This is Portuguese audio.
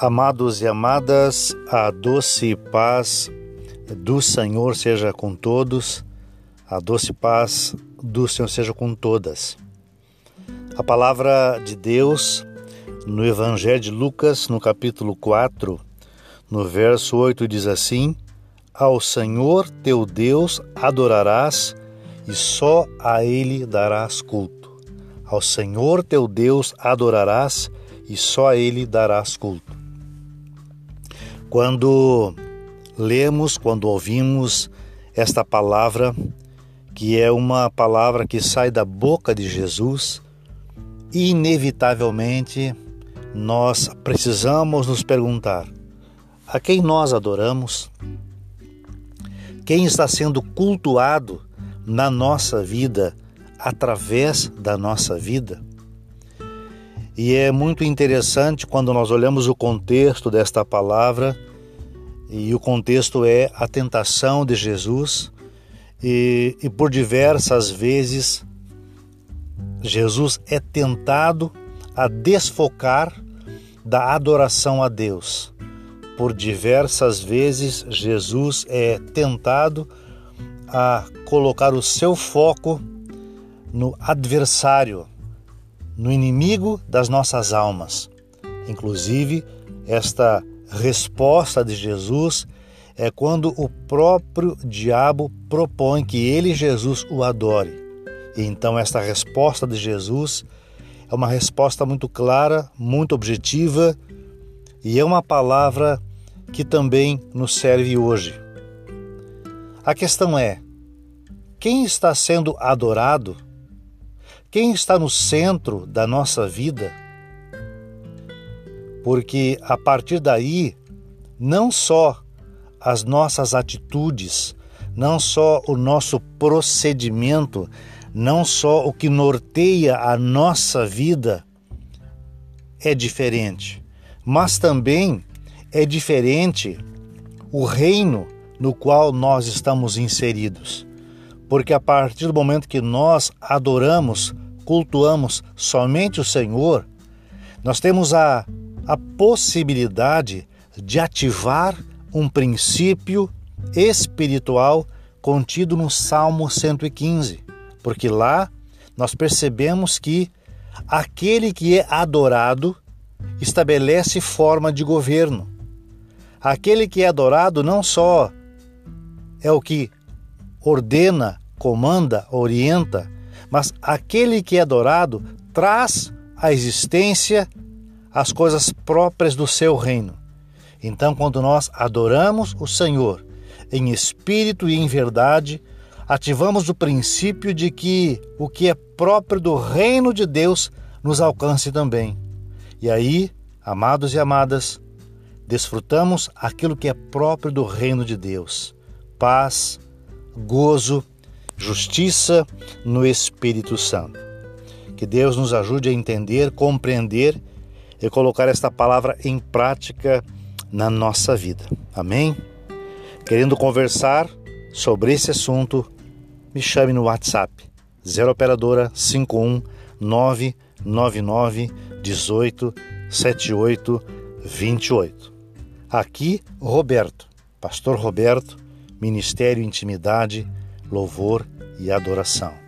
Amados e amadas, a doce paz do Senhor seja com todos, a doce paz do Senhor seja com todas. A palavra de Deus no Evangelho de Lucas, no capítulo 4, no verso 8, diz assim: Ao Senhor teu Deus adorarás e só a Ele darás culto. Ao Senhor teu Deus adorarás e só a Ele darás culto. Quando lemos, quando ouvimos esta palavra, que é uma palavra que sai da boca de Jesus, inevitavelmente nós precisamos nos perguntar: a quem nós adoramos? Quem está sendo cultuado na nossa vida, através da nossa vida? E é muito interessante quando nós olhamos o contexto desta palavra, e o contexto é a tentação de Jesus, e, e por diversas vezes Jesus é tentado a desfocar da adoração a Deus. Por diversas vezes Jesus é tentado a colocar o seu foco no adversário, no inimigo das nossas almas. Inclusive, esta resposta de Jesus é quando o próprio diabo propõe que ele, Jesus, o adore. E então, esta resposta de Jesus é uma resposta muito clara, muito objetiva e é uma palavra que também nos serve hoje. A questão é: quem está sendo adorado quem está no centro da nossa vida, porque a partir daí, não só as nossas atitudes, não só o nosso procedimento, não só o que norteia a nossa vida é diferente, mas também é diferente o reino no qual nós estamos inseridos porque a partir do momento que nós adoramos, cultuamos somente o Senhor, nós temos a, a possibilidade de ativar um princípio espiritual contido no Salmo 115, porque lá nós percebemos que aquele que é adorado estabelece forma de governo. Aquele que é adorado não só é o que ordena, comanda, orienta, mas aquele que é adorado traz à existência as coisas próprias do seu reino. Então, quando nós adoramos o Senhor em espírito e em verdade, ativamos o princípio de que o que é próprio do reino de Deus nos alcance também. E aí, amados e amadas, desfrutamos aquilo que é próprio do reino de Deus: paz, gozo, justiça no Espírito Santo. Que Deus nos ajude a entender, compreender e colocar esta palavra em prática na nossa vida. Amém? Querendo conversar sobre esse assunto, me chame no WhatsApp 0 operadora 51 999 18 78 28. Aqui Roberto, pastor Roberto Ministério Intimidade, Louvor e Adoração.